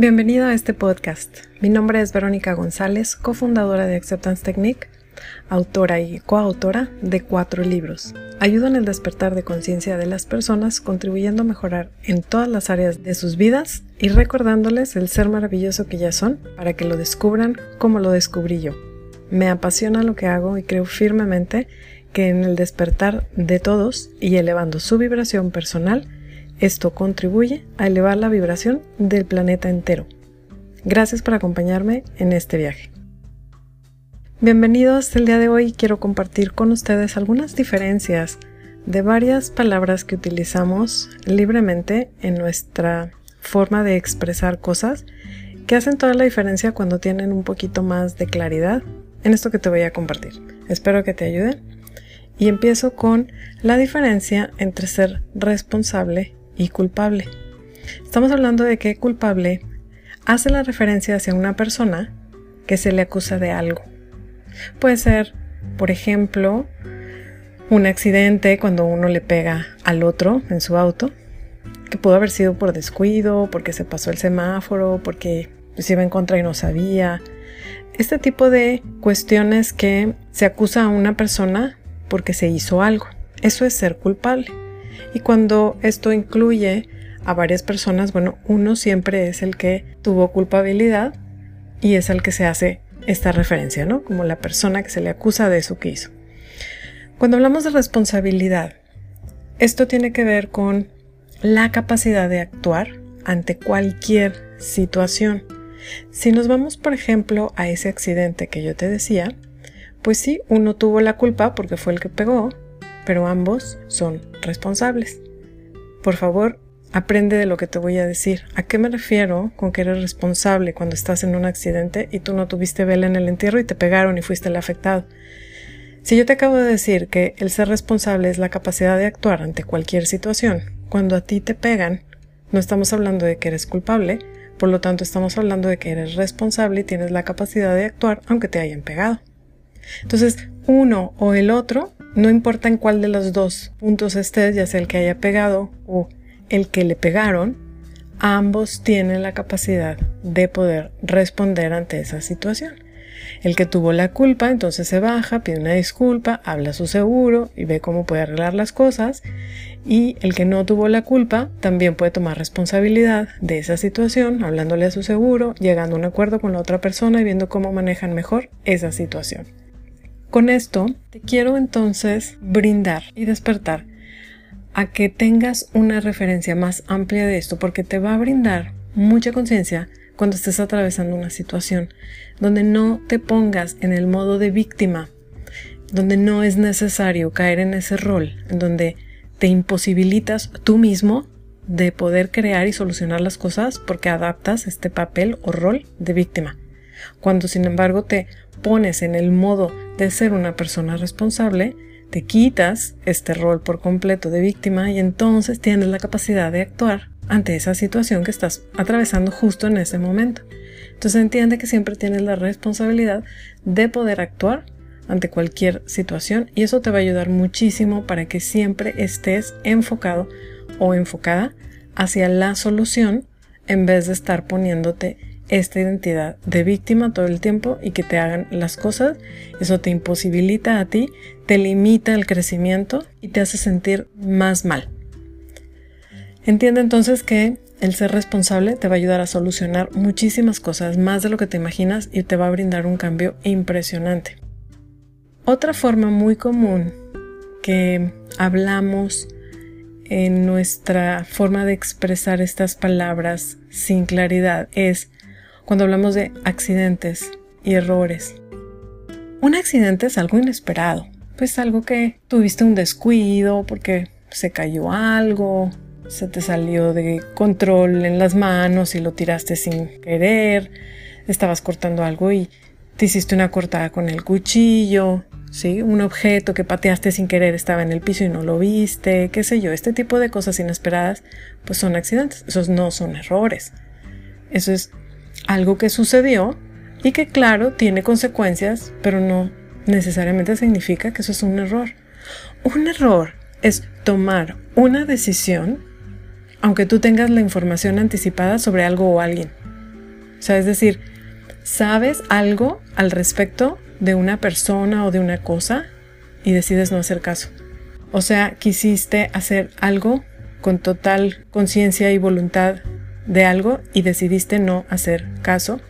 Bienvenido a este podcast. Mi nombre es Verónica González, cofundadora de Acceptance Technique, autora y coautora de cuatro libros. Ayudo en el despertar de conciencia de las personas, contribuyendo a mejorar en todas las áreas de sus vidas y recordándoles el ser maravilloso que ya son para que lo descubran como lo descubrí yo. Me apasiona lo que hago y creo firmemente que en el despertar de todos y elevando su vibración personal, esto contribuye a elevar la vibración del planeta entero. Gracias por acompañarme en este viaje. Bienvenidos, el día de hoy quiero compartir con ustedes algunas diferencias de varias palabras que utilizamos libremente en nuestra forma de expresar cosas que hacen toda la diferencia cuando tienen un poquito más de claridad en esto que te voy a compartir. Espero que te ayude. Y empiezo con la diferencia entre ser responsable y culpable. Estamos hablando de que culpable hace la referencia hacia una persona que se le acusa de algo. Puede ser, por ejemplo, un accidente cuando uno le pega al otro en su auto, que pudo haber sido por descuido, porque se pasó el semáforo, porque se iba en contra y no sabía. Este tipo de cuestiones que se acusa a una persona porque se hizo algo. Eso es ser culpable. Y cuando esto incluye a varias personas, bueno, uno siempre es el que tuvo culpabilidad y es el que se hace esta referencia, ¿no? Como la persona que se le acusa de eso que hizo. Cuando hablamos de responsabilidad, esto tiene que ver con la capacidad de actuar ante cualquier situación. Si nos vamos, por ejemplo, a ese accidente que yo te decía, pues sí, uno tuvo la culpa porque fue el que pegó, pero ambos son responsables. Por favor, aprende de lo que te voy a decir. ¿A qué me refiero con que eres responsable cuando estás en un accidente y tú no tuviste vela en el entierro y te pegaron y fuiste el afectado? Si yo te acabo de decir que el ser responsable es la capacidad de actuar ante cualquier situación, cuando a ti te pegan, no estamos hablando de que eres culpable, por lo tanto estamos hablando de que eres responsable y tienes la capacidad de actuar aunque te hayan pegado. Entonces, uno o el otro no importa en cuál de los dos puntos estés, ya sea el que haya pegado o el que le pegaron, ambos tienen la capacidad de poder responder ante esa situación. El que tuvo la culpa entonces se baja, pide una disculpa, habla a su seguro y ve cómo puede arreglar las cosas. Y el que no tuvo la culpa también puede tomar responsabilidad de esa situación, hablándole a su seguro, llegando a un acuerdo con la otra persona y viendo cómo manejan mejor esa situación. Con esto te quiero entonces brindar y despertar a que tengas una referencia más amplia de esto porque te va a brindar mucha conciencia cuando estés atravesando una situación donde no te pongas en el modo de víctima, donde no es necesario caer en ese rol, en donde te imposibilitas tú mismo de poder crear y solucionar las cosas porque adaptas este papel o rol de víctima. Cuando sin embargo te pones en el modo de ser una persona responsable, te quitas este rol por completo de víctima y entonces tienes la capacidad de actuar ante esa situación que estás atravesando justo en ese momento. Entonces entiende que siempre tienes la responsabilidad de poder actuar ante cualquier situación y eso te va a ayudar muchísimo para que siempre estés enfocado o enfocada hacia la solución en vez de estar poniéndote esta identidad de víctima todo el tiempo y que te hagan las cosas, eso te imposibilita a ti, te limita el crecimiento y te hace sentir más mal. Entiende entonces que el ser responsable te va a ayudar a solucionar muchísimas cosas, más de lo que te imaginas y te va a brindar un cambio impresionante. Otra forma muy común que hablamos en nuestra forma de expresar estas palabras sin claridad es cuando hablamos de accidentes y errores. Un accidente es algo inesperado, pues algo que tuviste un descuido porque se cayó algo, se te salió de control en las manos y lo tiraste sin querer, estabas cortando algo y te hiciste una cortada con el cuchillo, ¿sí? Un objeto que pateaste sin querer estaba en el piso y no lo viste, qué sé yo, este tipo de cosas inesperadas, pues son accidentes, esos no son errores. Eso es algo que sucedió y que claro tiene consecuencias, pero no necesariamente significa que eso es un error. Un error es tomar una decisión aunque tú tengas la información anticipada sobre algo o alguien. O sea, es decir, sabes algo al respecto de una persona o de una cosa y decides no hacer caso. O sea, quisiste hacer algo con total conciencia y voluntad de algo y decidiste no hacer caso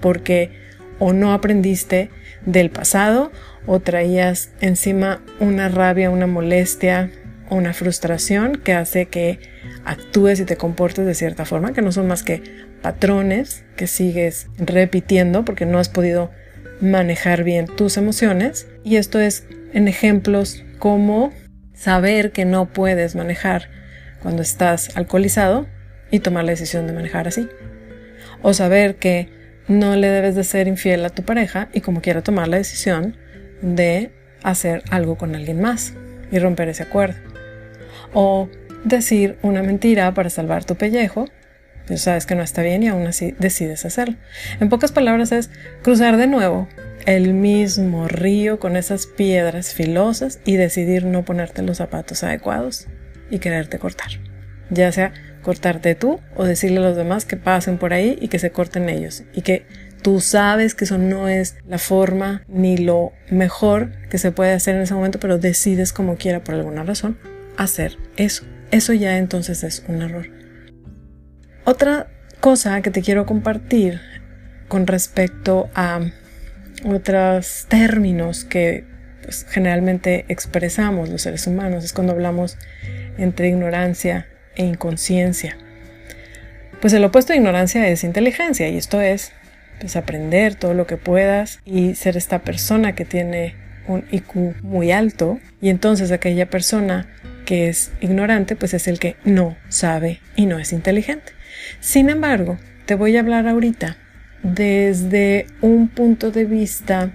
porque o no aprendiste del pasado o traías encima una rabia, una molestia una frustración que hace que actúes y te comportes de cierta forma, que no son más que patrones que sigues repitiendo porque no has podido manejar bien tus emociones. Y esto es en ejemplos como saber que no puedes manejar cuando estás alcoholizado y tomar la decisión de manejar así. O saber que no le debes de ser infiel a tu pareja y como quiera tomar la decisión de hacer algo con alguien más y romper ese acuerdo. O decir una mentira para salvar tu pellejo, pero sabes que no está bien y aún así decides hacerlo. En pocas palabras es cruzar de nuevo el mismo río con esas piedras filosas y decidir no ponerte los zapatos adecuados y quererte cortar. Ya sea cortarte tú o decirle a los demás que pasen por ahí y que se corten ellos y que tú sabes que eso no es la forma ni lo mejor que se puede hacer en ese momento, pero decides como quiera por alguna razón hacer eso. Eso ya entonces es un error. Otra cosa que te quiero compartir con respecto a otros términos que pues, generalmente expresamos los seres humanos es cuando hablamos entre ignorancia e inconsciencia. Pues el opuesto de ignorancia es inteligencia y esto es pues aprender todo lo que puedas y ser esta persona que tiene un IQ muy alto y entonces aquella persona que es ignorante pues es el que no sabe y no es inteligente. Sin embargo, te voy a hablar ahorita desde un punto de vista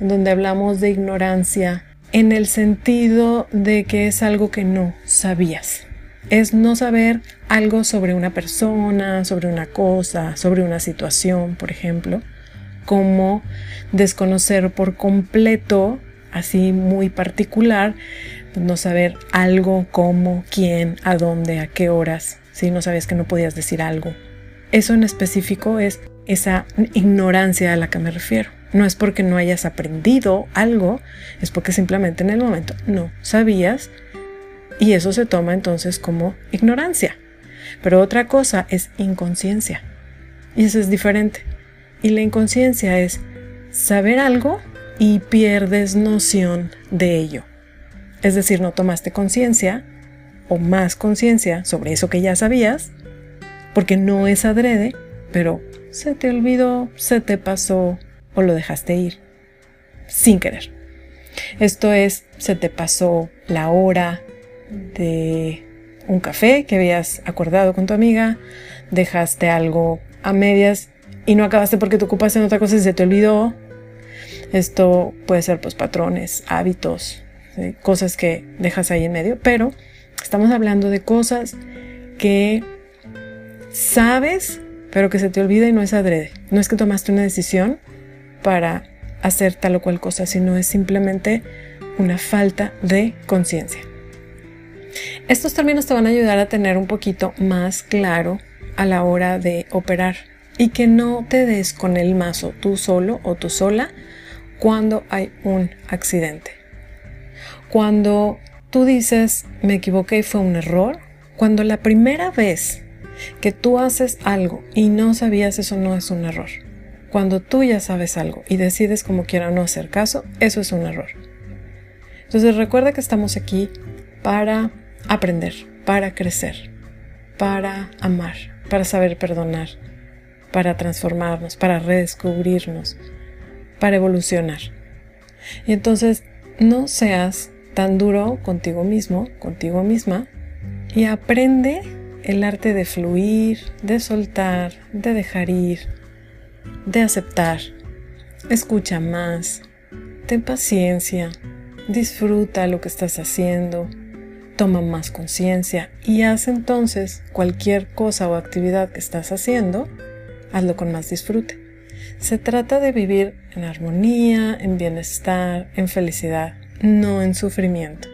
en donde hablamos de ignorancia en el sentido de que es algo que no sabías es no saber algo sobre una persona, sobre una cosa, sobre una situación, por ejemplo, como desconocer por completo, así muy particular, no saber algo, cómo, quién, a dónde, a qué horas, si no sabías que no podías decir algo. Eso en específico es esa ignorancia a la que me refiero. No es porque no hayas aprendido algo, es porque simplemente en el momento no sabías y eso se toma entonces como ignorancia. Pero otra cosa es inconsciencia. Y eso es diferente. Y la inconsciencia es saber algo y pierdes noción de ello. Es decir, no tomaste conciencia o más conciencia sobre eso que ya sabías, porque no es adrede, pero se te olvidó, se te pasó o lo dejaste ir sin querer. Esto es, se te pasó la hora, de un café que habías acordado con tu amiga, dejaste algo a medias y no acabaste porque te ocupaste en otra cosa y se te olvidó. Esto puede ser pues patrones, hábitos, cosas que dejas ahí en medio, pero estamos hablando de cosas que sabes, pero que se te olvida y no es adrede. No es que tomaste una decisión para hacer tal o cual cosa, sino es simplemente una falta de conciencia. Estos términos te van a ayudar a tener un poquito más claro a la hora de operar y que no te des con el mazo tú solo o tú sola cuando hay un accidente. Cuando tú dices me equivoqué y fue un error, cuando la primera vez que tú haces algo y no sabías eso no es un error. Cuando tú ya sabes algo y decides como quiera no hacer caso, eso es un error. Entonces recuerda que estamos aquí para aprender, para crecer, para amar, para saber perdonar, para transformarnos, para redescubrirnos, para evolucionar. Y entonces no seas tan duro contigo mismo, contigo misma, y aprende el arte de fluir, de soltar, de dejar ir, de aceptar. Escucha más, ten paciencia, disfruta lo que estás haciendo, toma más conciencia y haz entonces cualquier cosa o actividad que estás haciendo, hazlo con más disfrute. Se trata de vivir en armonía, en bienestar, en felicidad, no en sufrimiento.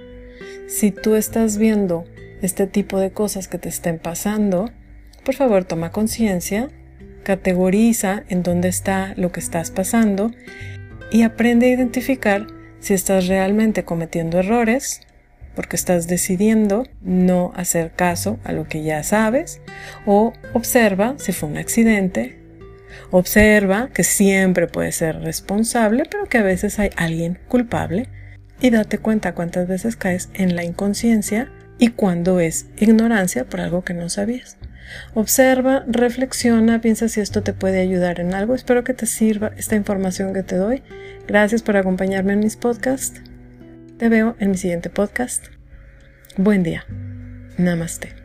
Si tú estás viendo este tipo de cosas que te estén pasando, por favor toma conciencia categoriza en dónde está lo que estás pasando y aprende a identificar si estás realmente cometiendo errores porque estás decidiendo no hacer caso a lo que ya sabes o observa si fue un accidente, observa que siempre puedes ser responsable pero que a veces hay alguien culpable y date cuenta cuántas veces caes en la inconsciencia y cuando es ignorancia por algo que no sabías. Observa, reflexiona, piensa si esto te puede ayudar en algo. Espero que te sirva esta información que te doy. Gracias por acompañarme en mis podcasts. Te veo en mi siguiente podcast. Buen día. Namaste.